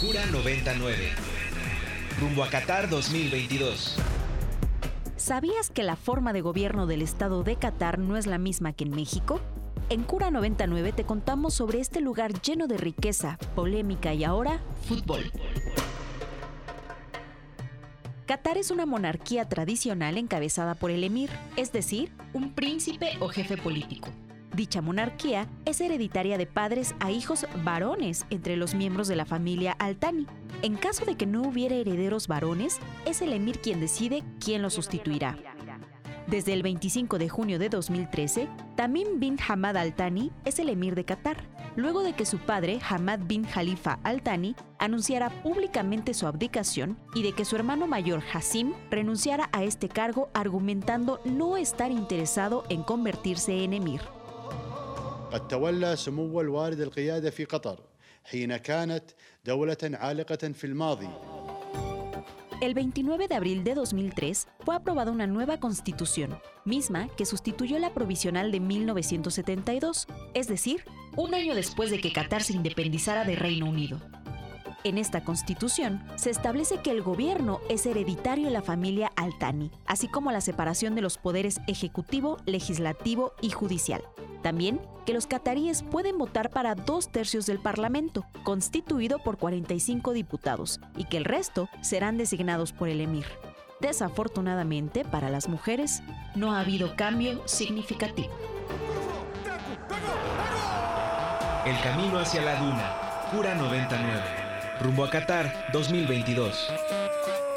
Cura 99. Rumbo a Qatar 2022. ¿Sabías que la forma de gobierno del Estado de Qatar no es la misma que en México? En Cura 99 te contamos sobre este lugar lleno de riqueza, polémica y ahora fútbol. Qatar es una monarquía tradicional encabezada por el emir, es decir, un príncipe o jefe político. Dicha monarquía es hereditaria de padres a hijos varones entre los miembros de la familia Altani. En caso de que no hubiera herederos varones, es el emir quien decide quién lo sustituirá. Desde el 25 de junio de 2013, Tamim bin Hamad Al Thani es el emir de Qatar, luego de que su padre, Hamad bin Khalifa Al Thani, anunciara públicamente su abdicación y de que su hermano mayor, Hassim, renunciara a este cargo argumentando no estar interesado en convertirse en emir. قد تولى سمو الوالد القيادة في قطر حين كانت دولة عالقة في الماضي El 29 de abril de 2003 fue aprobada una nueva constitución, misma que sustituyó la provisional de 1972, es decir, un año después de que Qatar se independizara de Reino Unido. En esta constitución se establece que el gobierno es hereditario en la familia Altani, así como la separación de los poderes ejecutivo, legislativo y judicial. También que los cataríes pueden votar para dos tercios del Parlamento, constituido por 45 diputados, y que el resto serán designados por el emir. Desafortunadamente, para las mujeres, no ha habido cambio significativo. El camino hacia la duna. Cura 99 rumbo a Qatar 2022.